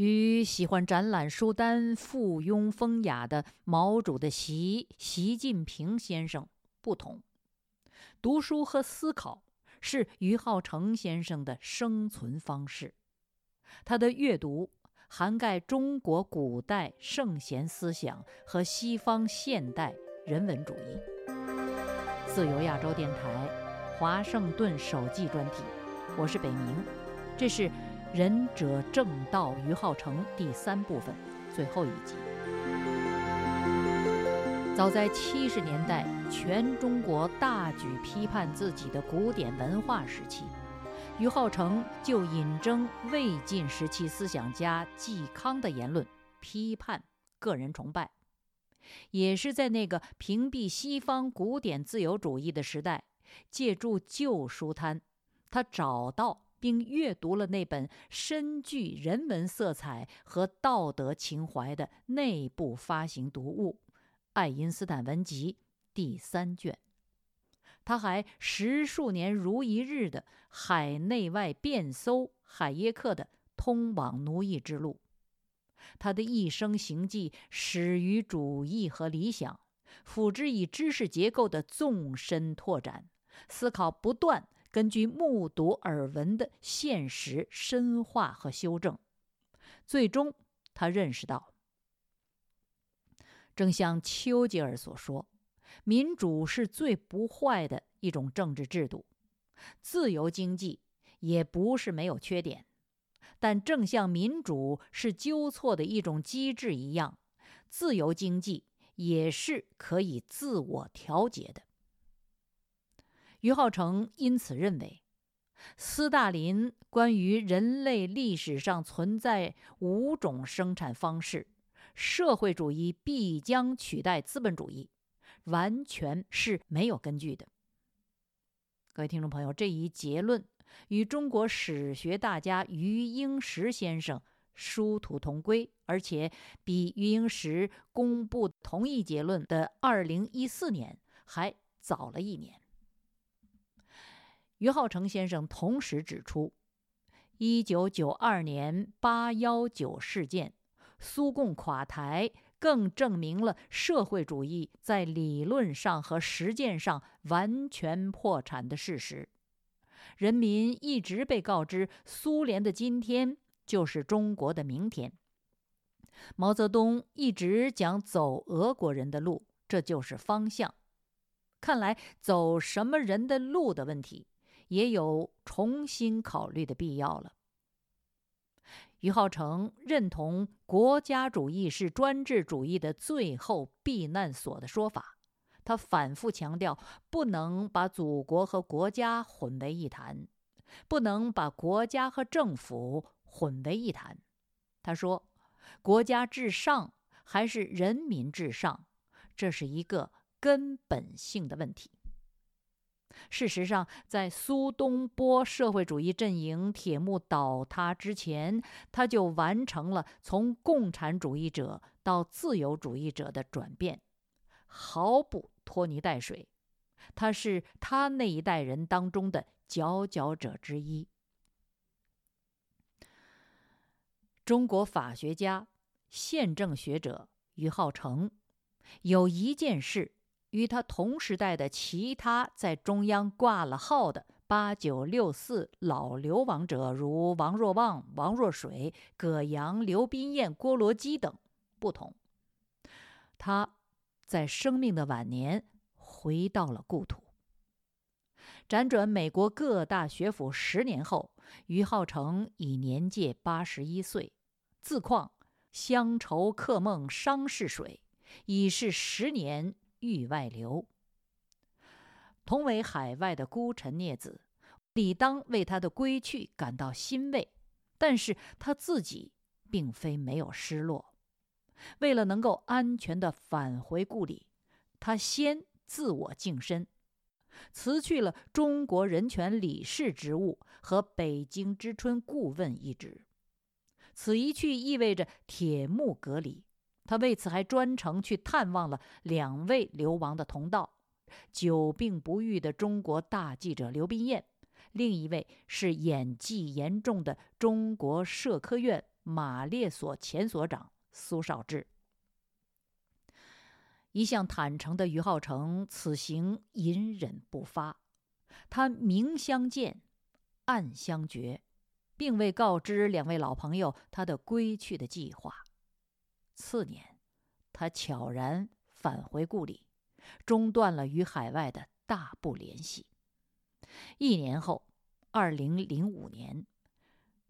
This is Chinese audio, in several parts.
与喜欢展览书单、附庸风雅的毛主的习习近平先生不同，读书和思考是于浩成先生的生存方式。他的阅读涵盖中国古代圣贤思想和西方现代人文主义。自由亚洲电台，华盛顿首季专题，我是北明，这是。仁者正道，于浩成第三部分，最后一集。早在七十年代，全中国大举批判自己的古典文化时期，于浩成就引征魏晋时期思想家嵇康的言论，批判个人崇拜。也是在那个屏蔽西方古典自由主义的时代，借助旧书摊，他找到。并阅读了那本深具人文色彩和道德情怀的内部发行读物《爱因斯坦文集》第三卷。他还十数年如一日的海内外遍搜海耶克的《通往奴役之路》。他的一生行迹始于主义和理想，辅之以知识结构的纵深拓展，思考不断。根据目睹耳闻的现实深化和修正，最终他认识到，正像丘吉尔所说，民主是最不坏的一种政治制度，自由经济也不是没有缺点，但正像民主是纠错的一种机制一样，自由经济也是可以自我调节的。于浩成因此认为，斯大林关于人类历史上存在五种生产方式，社会主义必将取代资本主义，完全是没有根据的。各位听众朋友，这一结论与中国史学大家余英时先生殊途同归，而且比余英时公布同一结论的二零一四年还早了一年。于浩成先生同时指出，一九九二年八幺九事件，苏共垮台，更证明了社会主义在理论上和实践上完全破产的事实。人民一直被告知，苏联的今天就是中国的明天。毛泽东一直讲走俄国人的路，这就是方向。看来走什么人的路的问题。也有重新考虑的必要了。于浩成认同国家主义是专制主义的最后避难所的说法，他反复强调，不能把祖国和国家混为一谈，不能把国家和政府混为一谈。他说：“国家至上还是人民至上，这是一个根本性的问题。”事实上，在苏东坡社会主义阵营铁幕倒塌之前，他就完成了从共产主义者到自由主义者的转变，毫不拖泥带水。他是他那一代人当中的佼佼者之一。中国法学家、宪政学者于浩成有一件事。与他同时代的其他在中央挂了号的八九六四老流亡者，如王若望、王若水、葛阳、刘宾彦、郭罗基等不同，他在生命的晚年回到了故土。辗转美国各大学府十年后，于浩成已年届八十一岁，自况乡愁客梦伤逝水，已是十年。域外流，同为海外的孤臣孽子，理当为他的归去感到欣慰。但是他自己并非没有失落。为了能够安全的返回故里，他先自我净身，辞去了中国人权理事职务和北京之春顾问一职。此一去意味着铁幕隔离。他为此还专程去探望了两位流亡的同道：久病不愈的中国大记者刘宾彦，另一位是演技严重的中国社科院马列所前所长苏绍智。一向坦诚的于浩成，此行隐忍不发。他明相见，暗相决，并未告知两位老朋友他的归去的计划。次年，他悄然返回故里，中断了与海外的大部联系。一年后，二零零五年，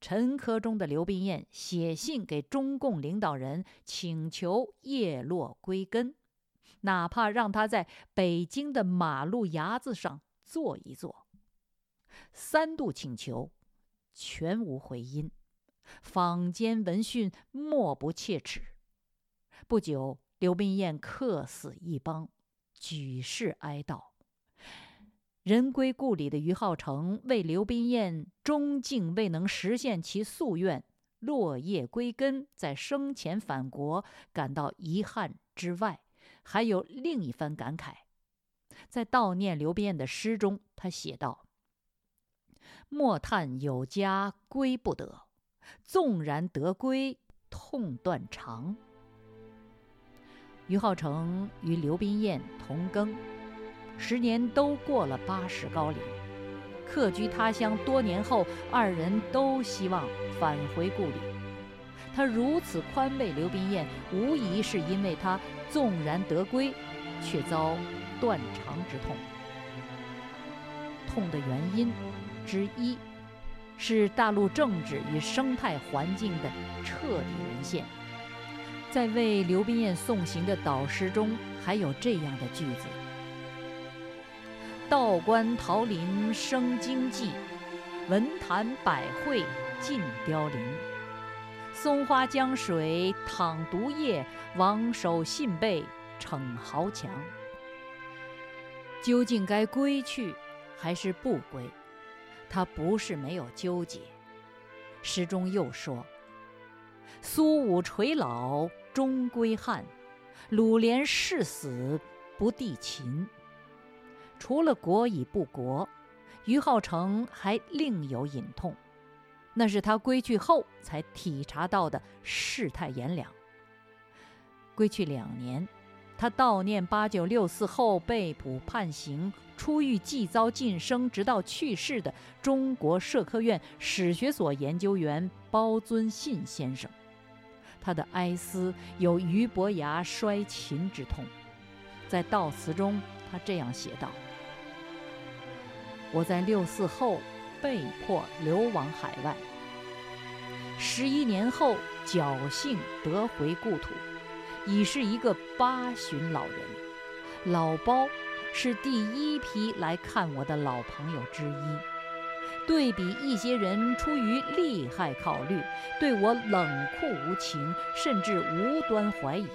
陈科中的刘宾彦写信给中共领导人，请求叶落归根，哪怕让他在北京的马路牙子上坐一坐。三度请求，全无回音，坊间闻讯莫不切齿。不久，刘宾彦客死异邦，举世哀悼。人归故里的于浩成为刘宾彦终竟未能实现其夙愿，落叶归根，在生前返国感到遗憾之外，还有另一番感慨。在悼念刘宾彦的诗中，他写道：“莫叹有家归不得，纵然得归，痛断肠。”于浩成与刘宾彦同庚，时年都过了八十高龄。客居他乡多年后，二人都希望返回故里。他如此宽慰刘宾彦，无疑是因为他纵然得归，却遭断肠之痛。痛的原因之一，是大陆政治与生态环境的彻底沦陷。在为刘宾彦送行的导师中，还有这样的句子：“道观桃林生荆棘，文坛百会尽凋零。松花江水淌毒液，王守信背逞豪强。究竟该归去还是不归？他不是没有纠结。诗中又说：‘苏武垂老。’”终归汉，鲁连誓死不递秦。除了国已不国，于浩成还另有隐痛，那是他归去后才体察到的世态炎凉。归去两年，他悼念八九六四后被捕判刑、出狱即遭晋升，直到去世的中国社科院史学所研究员包尊信先生。他的哀思有俞伯牙摔琴之痛，在悼词中，他这样写道：“我在六四后被迫流亡海外，十一年后侥幸得回故土，已是一个八旬老人。老包是第一批来看我的老朋友之一。”对比一些人出于利害考虑，对我冷酷无情，甚至无端怀疑，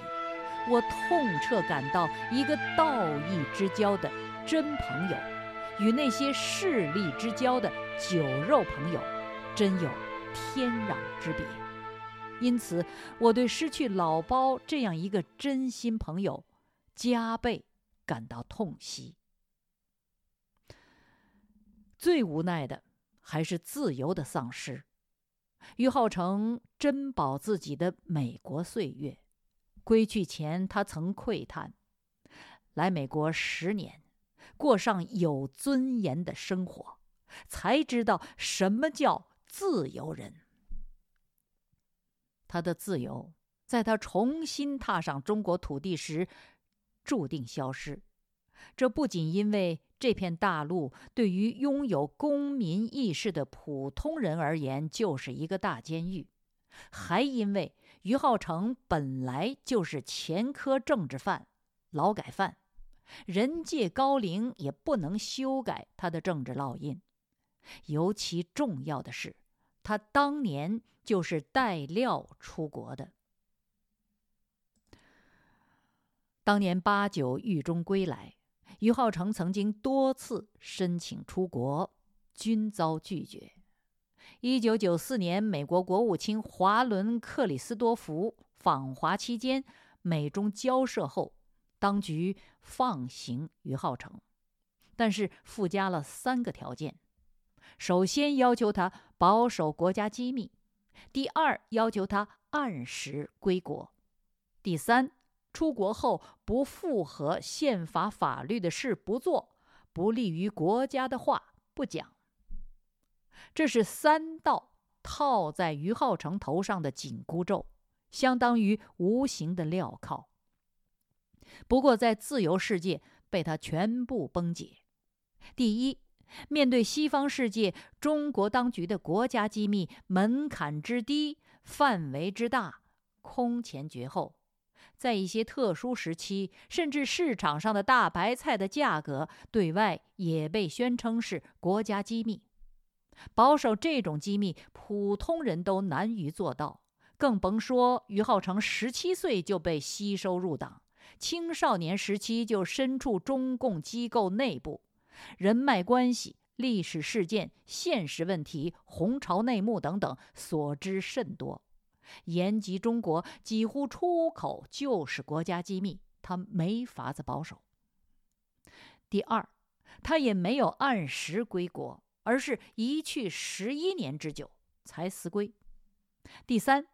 我痛彻感到一个道义之交的真朋友，与那些势利之交的酒肉朋友，真有天壤之别。因此，我对失去老包这样一个真心朋友，加倍感到痛惜。最无奈的。还是自由的丧失。于浩成珍宝自己的美国岁月，归去前他曾喟叹：来美国十年，过上有尊严的生活，才知道什么叫自由人。他的自由，在他重新踏上中国土地时，注定消失。这不仅因为。这片大陆对于拥有公民意识的普通人而言，就是一个大监狱。还因为于浩成本来就是前科政治犯、劳改犯，人界高龄也不能修改他的政治烙印。尤其重要的是，他当年就是带料出国的。当年八九狱中归来。于浩成曾经多次申请出国，均遭拒绝。一九九四年，美国国务卿华伦克里斯多福访华期间，美中交涉后，当局放行于浩成，但是附加了三个条件：首先要求他保守国家机密，第二，要求他按时归国；第三，出国后不符合宪法法律的事不做，不利于国家的话不讲。这是三道套在于浩成头上的紧箍咒，相当于无形的镣铐。不过，在自由世界被他全部崩解。第一，面对西方世界，中国当局的国家机密门槛之低，范围之大，空前绝后，在一些特殊时期，甚至市场上的大白菜的价格，对外也被宣称是国家机密。保守这种机密，普通人都难于做到，更甭说于浩成十七岁就被吸收入党。青少年时期就身处中共机构内部，人脉关系、历史事件、现实问题、红潮内幕等等所知甚多。言及中国，几乎出口就是国家机密，他没法子保守。第二，他也没有按时归国，而是一去十一年之久才辞归。第三，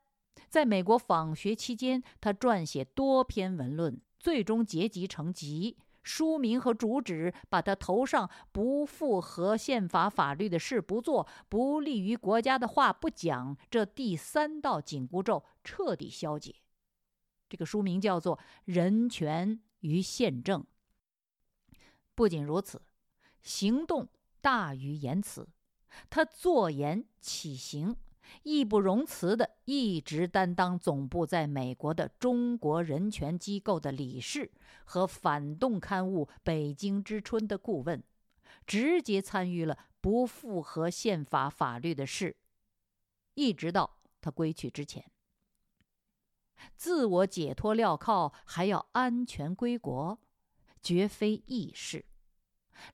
在美国访学期间，他撰写多篇文论。最终结集成集，书名和主旨把他头上不符合宪法法律的事不做，不利于国家的话不讲，这第三道紧箍咒彻底消解。这个书名叫做《人权与宪政》。不仅如此，行动大于言辞，他坐言起行。义不容辞地一直担当总部在美国的中国人权机构的理事和反动刊物《北京之春》的顾问，直接参与了不符合宪法法律的事，一直到他归去之前。自我解脱镣铐，还要安全归国，绝非易事。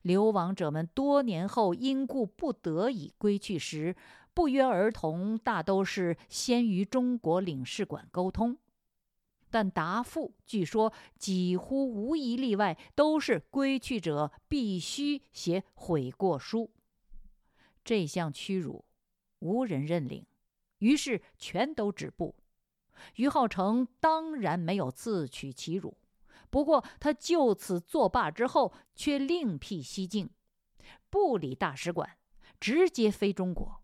流亡者们多年后因故不得已归去时。不约而同，大都是先于中国领事馆沟通，但答复据说几乎无一例外都是归去者必须写悔过书。这项屈辱，无人认领，于是全都止步。于浩成当然没有自取其辱，不过他就此作罢之后，却另辟蹊径，不理大使馆，直接飞中国。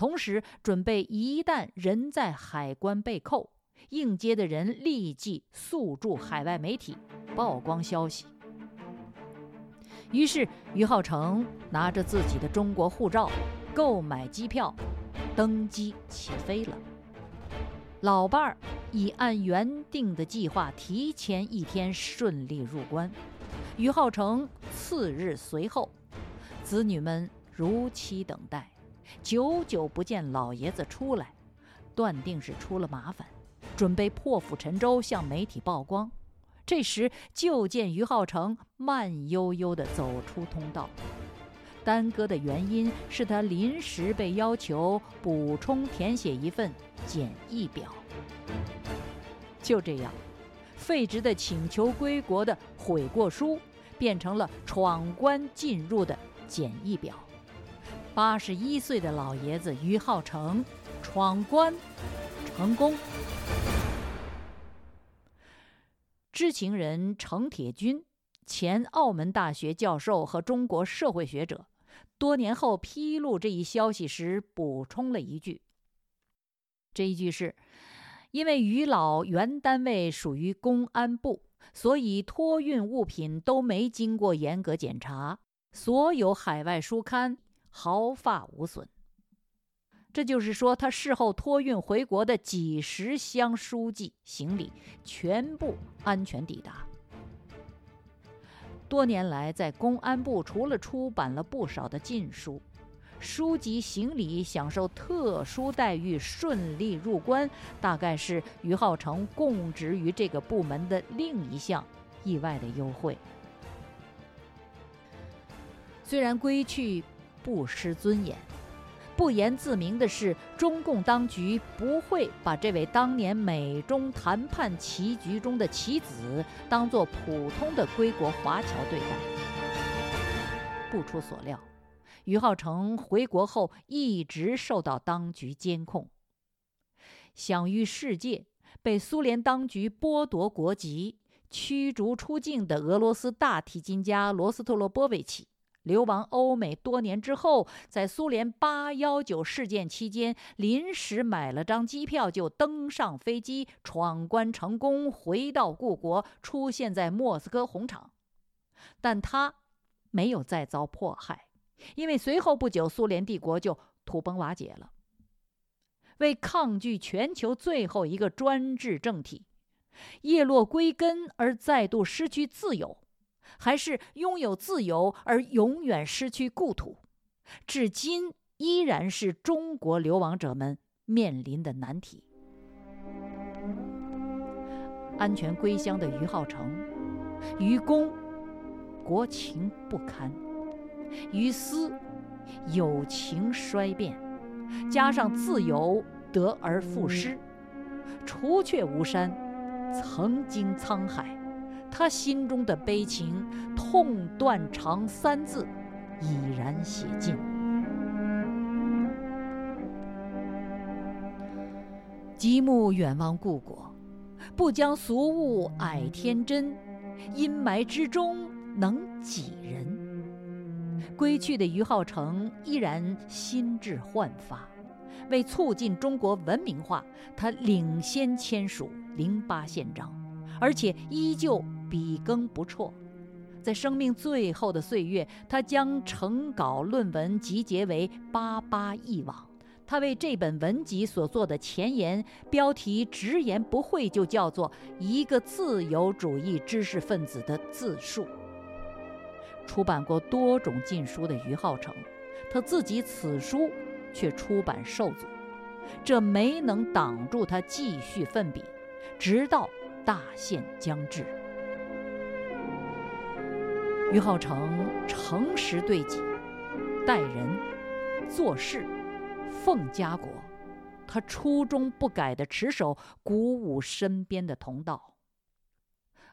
同时准备，一旦人在海关被扣，应接的人立即诉诸海外媒体，曝光消息。于是，于浩成拿着自己的中国护照，购买机票，登机起飞了。老伴儿已按原定的计划提前一天顺利入关，于浩成次日随后，子女们如期等待。久久不见老爷子出来，断定是出了麻烦，准备破釜沉舟向媒体曝光。这时就见于浩成慢悠悠地走出通道，耽搁的原因是他临时被要求补充填写一份检疫表。就这样，废职的请求归国的悔过书，变成了闯关进入的检疫表。八十一岁的老爷子于浩成闯关成功。知情人程铁军，前澳门大学教授和中国社会学者，多年后披露这一消息时补充了一句：“这一句是，因为于老原单位属于公安部，所以托运物品都没经过严格检查，所有海外书刊。”毫发无损。这就是说，他事后托运回国的几十箱书籍、行李，全部安全抵达。多年来，在公安部除了出版了不少的禁书，书籍、行李享受特殊待遇，顺利入关，大概是于浩成供职于这个部门的另一项意外的优惠。虽然归去。不失尊严，不言自明的是，中共当局不会把这位当年美中谈判棋局中的棋子当作普通的归国华侨对待。不出所料，于浩成回国后一直受到当局监控，享誉世界，被苏联当局剥夺国籍、驱逐出境的俄罗斯大提琴家罗斯特罗波维奇。流亡欧美多年之后，在苏联八幺九事件期间，临时买了张机票就登上飞机，闯关成功，回到故国，出现在莫斯科红场。但他没有再遭迫害，因为随后不久，苏联帝国就土崩瓦解了。为抗拒全球最后一个专制政体，叶落归根而再度失去自由。还是拥有自由而永远失去故土，至今依然是中国流亡者们面临的难题。安全归乡的于浩成，于公国情不堪，于私友情衰变，加上自由得而复失，除却巫山，曾经沧海。他心中的悲情，痛断肠三字，已然写尽。极目远望故国，不将俗物矮天真，阴霾之中能几人？归去的于浩成依然心智焕发，为促进中国文明化，他领先签署《零八宪章》，而且依旧。笔耕不辍，在生命最后的岁月，他将成稿论文集结为《八八一网》。他为这本文集所做的前言标题直言不讳，就叫做“一个自由主义知识分子的自述”。出版过多种禁书的于浩成，他自己此书却出版受阻，这没能挡住他继续奋笔，直到大限将至。于浩成诚实对己，待人做事奉家国，他初衷不改的持守，鼓舞身边的同道。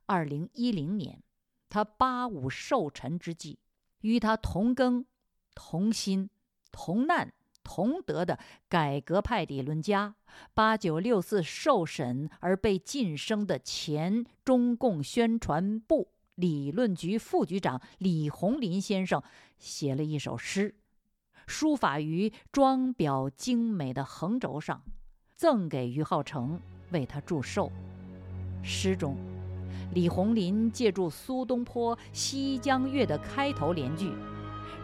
二零一零年，他八五寿辰之际，与他同庚、同心、同难、同德的改革派理论家，八九六四受审而被晋升的前中共宣传部。理论局副局长李洪林先生写了一首诗，书法于装裱精美的横轴上，赠给于浩成为他祝寿。诗中，李洪林借助苏东坡《西江月》的开头联句：“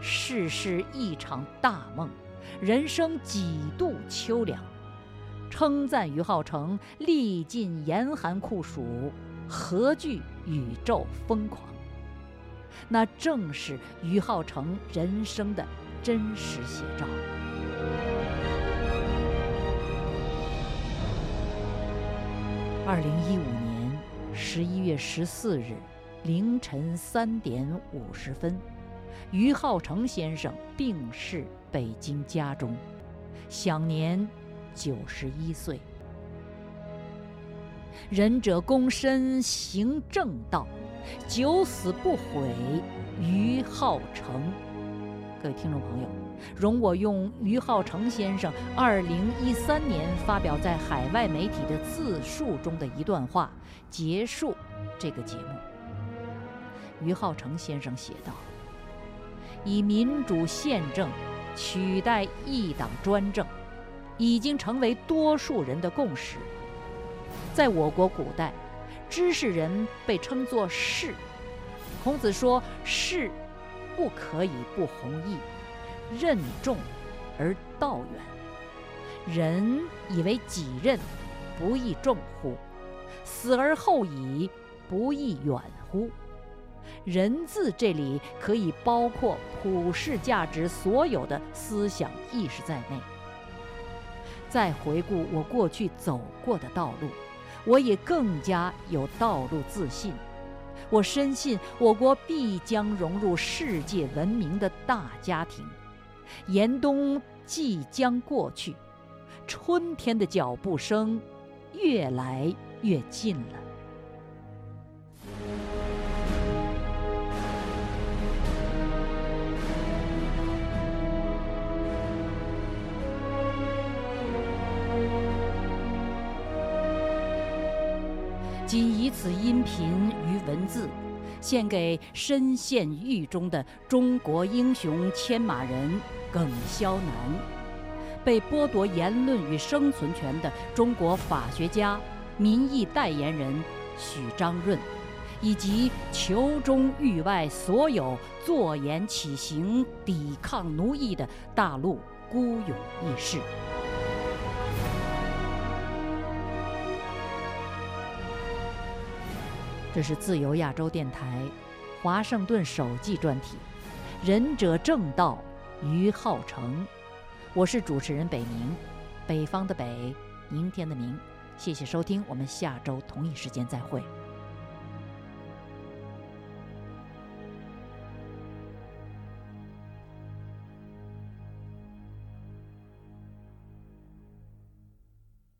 世事一场大梦，人生几度秋凉”，称赞于浩成历尽严寒酷暑。何惧宇宙疯狂？那正是于浩成人生的真实写照。二零一五年十一月十四日凌晨三点五十分，于浩成先生病逝北京家中，享年九十一岁。仁者躬身行正道，九死不悔于浩成。各位听众朋友，容我用于浩成先生二零一三年发表在海外媒体的自述中的一段话结束这个节目。于浩成先生写道：“以民主宪政取代一党专政，已经成为多数人的共识。”在我国古代，知识人被称作士。孔子说：“士不可以不弘毅，任重而道远。人以为己任，不亦重乎？死而后已，不亦远乎？”人字这里可以包括普世价值所有的思想意识在内。再回顾我过去走过的道路。我也更加有道路自信，我深信我国必将融入世界文明的大家庭。严冬即将过去，春天的脚步声越来越近了。此音频与文字，献给深陷狱中的中国英雄牵马人耿肖南，被剥夺言论与生存权的中国法学家、民意代言人许章润，以及囚中狱外所有坐言起行抵抗奴役的大陆孤勇义士。这是自由亚洲电台华盛顿首季专题，《仁者正道于浩成》。我是主持人北明，北方的北，明天的明。谢谢收听，我们下周同一时间再会。